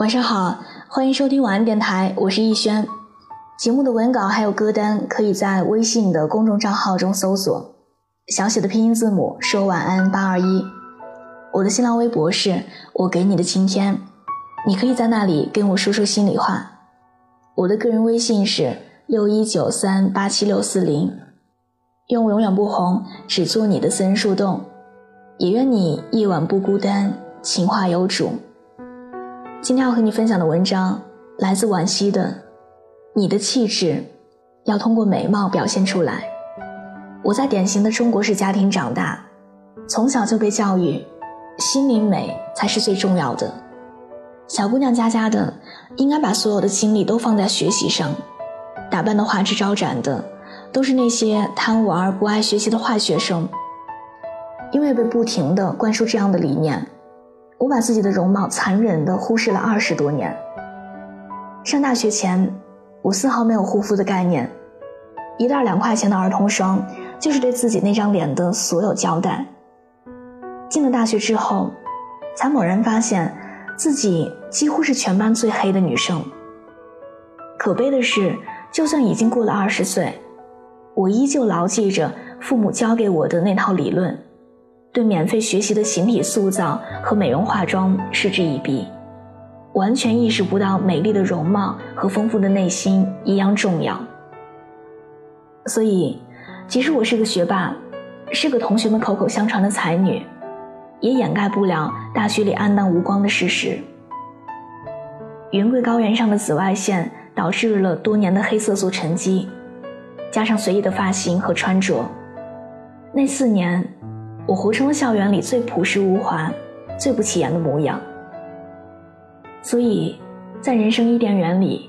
晚上好，欢迎收听晚安电台，我是逸轩。节目的文稿还有歌单，可以在微信的公众账号中搜索，小写的拼音字母说晚安八二一。我的新浪微博是我给你的晴天，你可以在那里跟我说说心里话。我的个人微信是六一九三八七六四零。愿我永远不红，只做你的私人树洞。也愿你夜晚不孤单，情话有主。今天要和你分享的文章来自惋惜的，你的气质要通过美貌表现出来。我在典型的中国式家庭长大，从小就被教育，心灵美才是最重要的。小姑娘家家的，应该把所有的精力都放在学习上，打扮的花枝招展的，都是那些贪玩不爱学习的坏学生。因为被不停的灌输这样的理念。我把自己的容貌残忍地忽视了二十多年。上大学前，我丝毫没有护肤的概念，一袋两块钱的儿童霜就是对自己那张脸的所有交代。进了大学之后，才猛然发现自己几乎是全班最黑的女生。可悲的是，就算已经过了二十岁，我依旧牢记着父母教给我的那套理论。对免费学习的形体塑造和美容化妆嗤之以鼻，完全意识不到美丽的容貌和丰富的内心一样重要。所以，即使我是个学霸，是个同学们口口相传的才女，也掩盖不了大学里黯淡无光的事实。云贵高原上的紫外线导致了多年的黑色素沉积，加上随意的发型和穿着，那四年。我活成了校园里最朴实无华、最不起眼的模样。所以，在人生伊甸园里，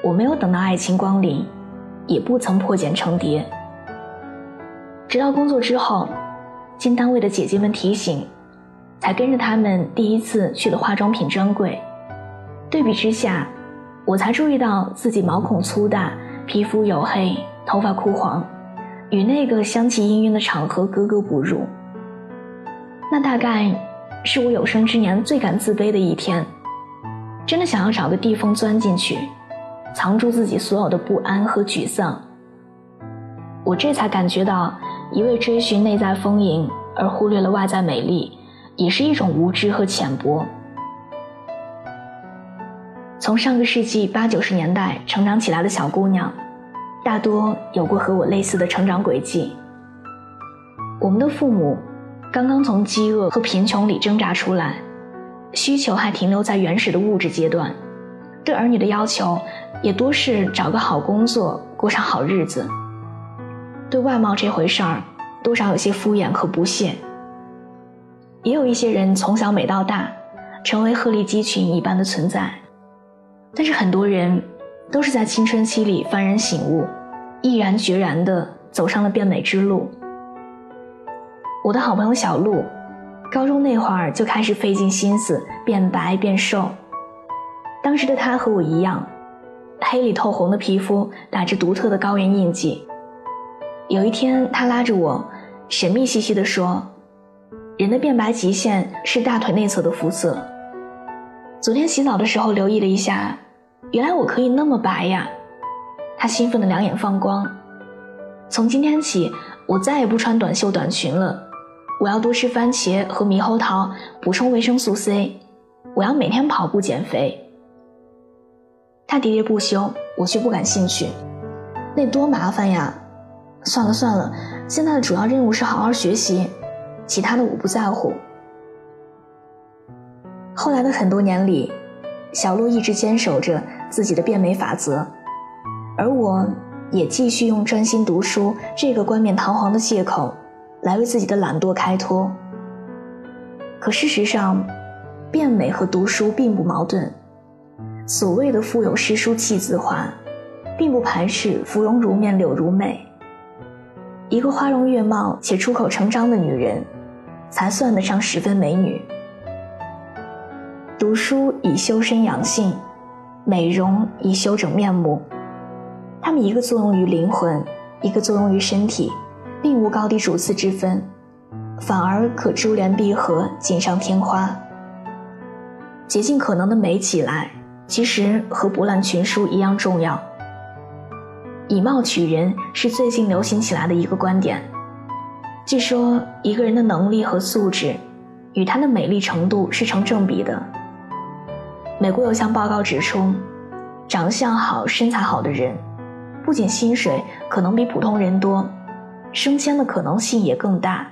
我没有等到爱情光临，也不曾破茧成蝶。直到工作之后，经单位的姐姐们提醒，才跟着他们第一次去了化妆品专柜。对比之下，我才注意到自己毛孔粗大、皮肤黝黑、头发枯黄，与那个香气氤氲的场合格格不入。那大概是我有生之年最感自卑的一天，真的想要找个地缝钻进去，藏住自己所有的不安和沮丧。我这才感觉到，一味追寻内在丰盈而忽略了外在美丽，也是一种无知和浅薄。从上个世纪八九十年代成长起来的小姑娘，大多有过和我类似的成长轨迹。我们的父母。刚刚从饥饿和贫穷里挣扎出来，需求还停留在原始的物质阶段，对儿女的要求也多是找个好工作，过上好日子。对外貌这回事儿，多少有些敷衍和不屑。也有一些人从小美到大，成为鹤立鸡群一般的存在，但是很多人都是在青春期里幡然醒悟，毅然决然地走上了变美之路。我的好朋友小鹿，高中那会儿就开始费尽心思变白变瘦。当时的她和我一样，黑里透红的皮肤打着独特的高原印记。有一天，她拉着我，神秘兮兮地说：“人的变白极限是大腿内侧的肤色。”昨天洗澡的时候留意了一下，原来我可以那么白呀！她兴奋的两眼放光。从今天起，我再也不穿短袖短裙了。我要多吃番茄和猕猴桃，补充维生素 C。我要每天跑步减肥。他喋喋不休，我却不感兴趣。那多麻烦呀！算了算了，现在的主要任务是好好学习，其他的我不在乎。后来的很多年里，小洛一直坚守着自己的变美法则，而我也继续用专心读书这个冠冕堂皇的借口。来为自己的懒惰开脱。可事实上，变美和读书并不矛盾。所谓的腹有诗书气自华，并不排斥芙蓉如面柳如眉。一个花容月貌且出口成章的女人，才算得上十分美女。读书以修身养性，美容以修整面目。它们一个作用于灵魂，一个作用于身体。并无高低主次之分，反而可珠联璧合，锦上添花。竭尽可能的美起来，其实和博览群书一样重要。以貌取人是最近流行起来的一个观点。据说一个人的能力和素质，与他的美丽程度是成正比的。美国有项报告指出，长相好、身材好的人，不仅薪水可能比普通人多，升迁的可能性也更大。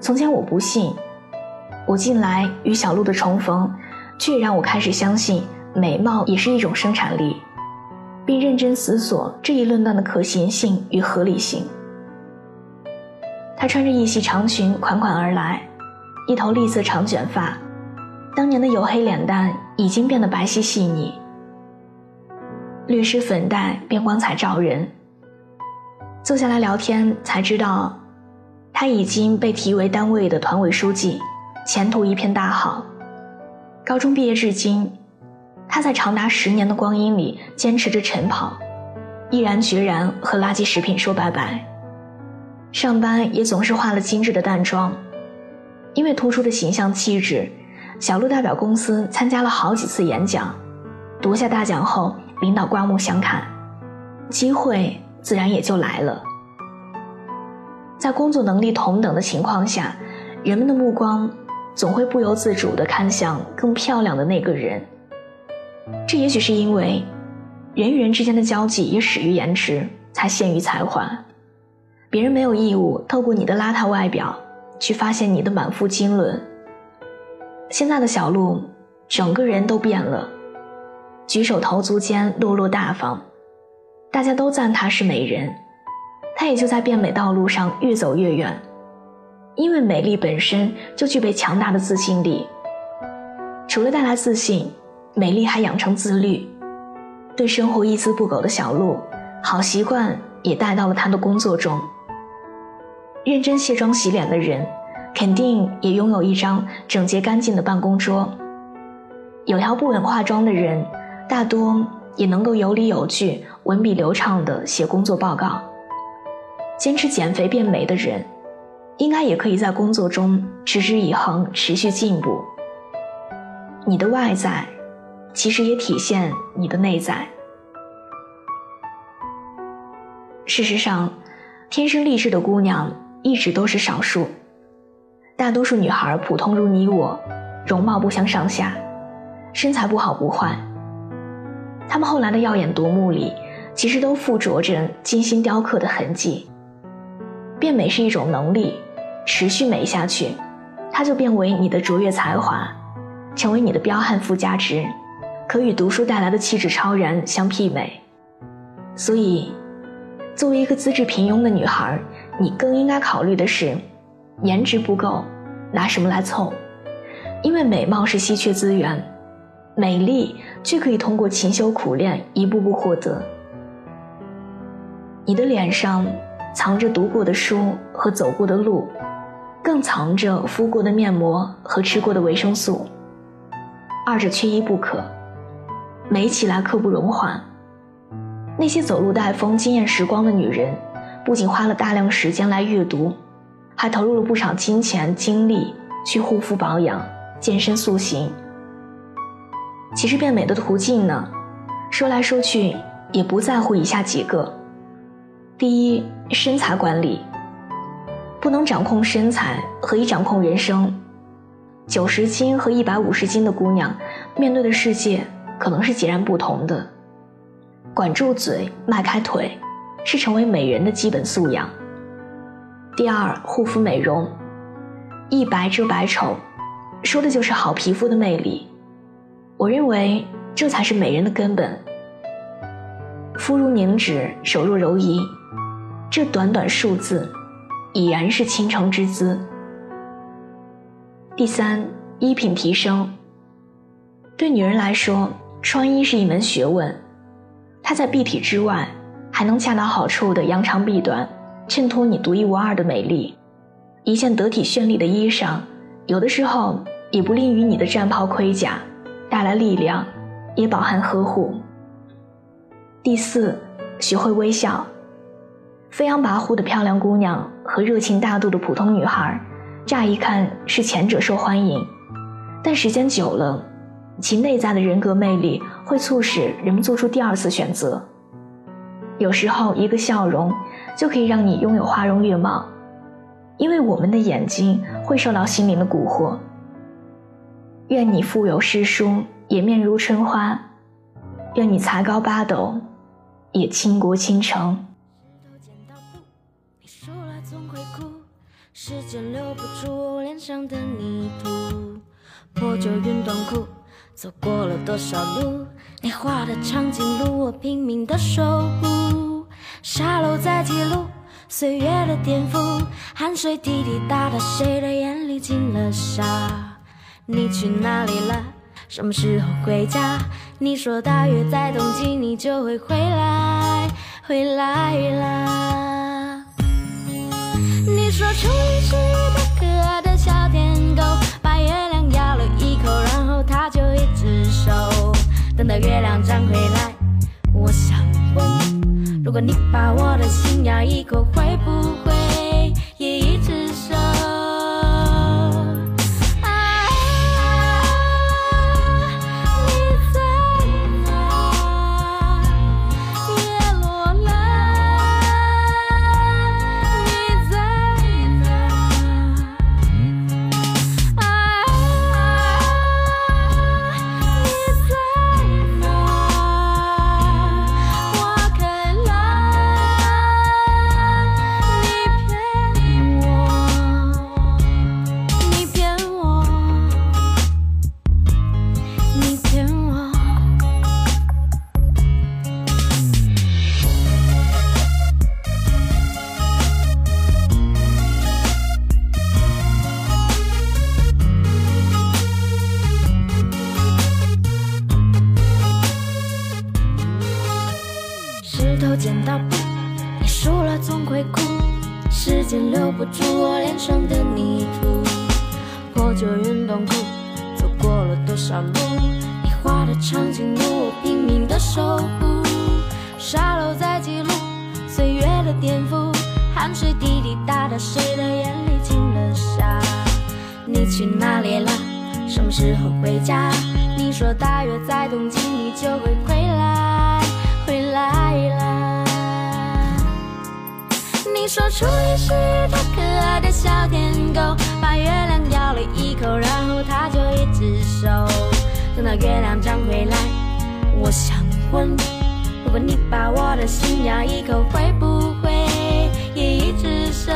从前我不信，我近来与小鹿的重逢，却让我开始相信美貌也是一种生产力，并认真思索这一论断的可行性与合理性。她穿着一袭长裙款款而来，一头栗色长卷发，当年的黝黑脸蛋已经变得白皙细腻，略施粉黛便光彩照人。坐下来聊天才知道。他已经被提为单位的团委书记，前途一片大好。高中毕业至今，他在长达十年的光阴里坚持着晨跑，毅然决然和垃圾食品说拜拜。上班也总是化了精致的淡妆，因为突出的形象气质，小鹿代表公司参加了好几次演讲，夺下大奖后，领导刮目相看，机会自然也就来了。在工作能力同等的情况下，人们的目光总会不由自主地看向更漂亮的那个人。这也许是因为人与人之间的交际也始于颜值，才陷于才华。别人没有义务透过你的邋遢外表去发现你的满腹经纶。现在的小鹿，整个人都变了，举手投足间落落大方，大家都赞她是美人。她也就在变美道路上越走越远，因为美丽本身就具备强大的自信力。除了带来自信，美丽还养成自律。对生活一丝不苟的小鹿，好习惯也带到了她的工作中。认真卸妆洗脸的人，肯定也拥有一张整洁干净的办公桌。有条不紊化妆的人，大多也能够有理有据、文笔流畅的写工作报告。坚持减肥变美的人，应该也可以在工作中持之以恒、持续进步。你的外在，其实也体现你的内在。事实上，天生丽质的姑娘一直都是少数，大多数女孩普通如你我，容貌不相上下，身材不好不坏。她们后来的耀眼夺目里，其实都附着着精心雕刻的痕迹。变美是一种能力，持续美下去，它就变为你的卓越才华，成为你的彪悍附加值，可与读书带来的气质超然相媲美。所以，作为一个资质平庸的女孩，你更应该考虑的是，颜值不够，拿什么来凑？因为美貌是稀缺资源，美丽却可以通过勤修苦练一步步获得。你的脸上。藏着读过的书和走过的路，更藏着敷过的面膜和吃过的维生素。二者缺一不可，美起来刻不容缓。那些走路带风、惊艳时光的女人，不仅花了大量时间来阅读，还投入了不少金钱精力去护肤保养、健身塑形。其实变美的途径呢，说来说去也不在乎以下几个。第一，身材管理不能掌控身材，何以掌控人生。九十斤和一百五十斤的姑娘，面对的世界可能是截然不同的。管住嘴，迈开腿，是成为美人的基本素养。第二，护肤美容，一白遮百丑，说的就是好皮肤的魅力。我认为这才是美人的根本。肤如凝脂，手若柔夷。这短短数字，已然是倾城之姿。第三，衣品提升。对女人来说，穿衣是一门学问，它在蔽体之外，还能恰到好处的扬长避短，衬托你独一无二的美丽。一件得体绚丽的衣裳，有的时候也不吝于你的战袍盔甲，带来力量，也饱含呵护。第四，学会微笑。飞扬跋扈的漂亮姑娘和热情大度的普通女孩，乍一看是前者受欢迎，但时间久了，其内在的人格魅力会促使人们做出第二次选择。有时候，一个笑容就可以让你拥有花容月貌，因为我们的眼睛会受到心灵的蛊惑。愿你腹有诗书，也面如春花；愿你才高八斗，也倾国倾城。时间留不住我脸上的泥土，破旧运动裤，走过了多少路？你画的长颈鹿，我拼命的守护。沙漏在记录岁月的颠覆，汗水滴滴答答，谁的眼里进了沙？你去哪里了？什么时候回家？你说大约在冬季你就会回来，回来啦。说初一是一个可爱的小天狗，把月亮咬了一口，然后它就一只手。等到月亮长回来，我想问，如果你把我的心咬一口，会不会留不住我脸上的泥土，破旧运动裤，走过了多少路？你画的长颈鹿，我拼命的守护。沙漏在记录岁月的颠覆，汗水滴滴答答，谁的眼里进了沙？你去哪里了？什么时候回家？你说大约在冬季你就会回来，回来啦。说初一是一条可爱的小天狗，把月亮咬了一口，然后它就一直守。等到月亮长回来，我想问，如果你把我的心咬一口，会不会也一直守？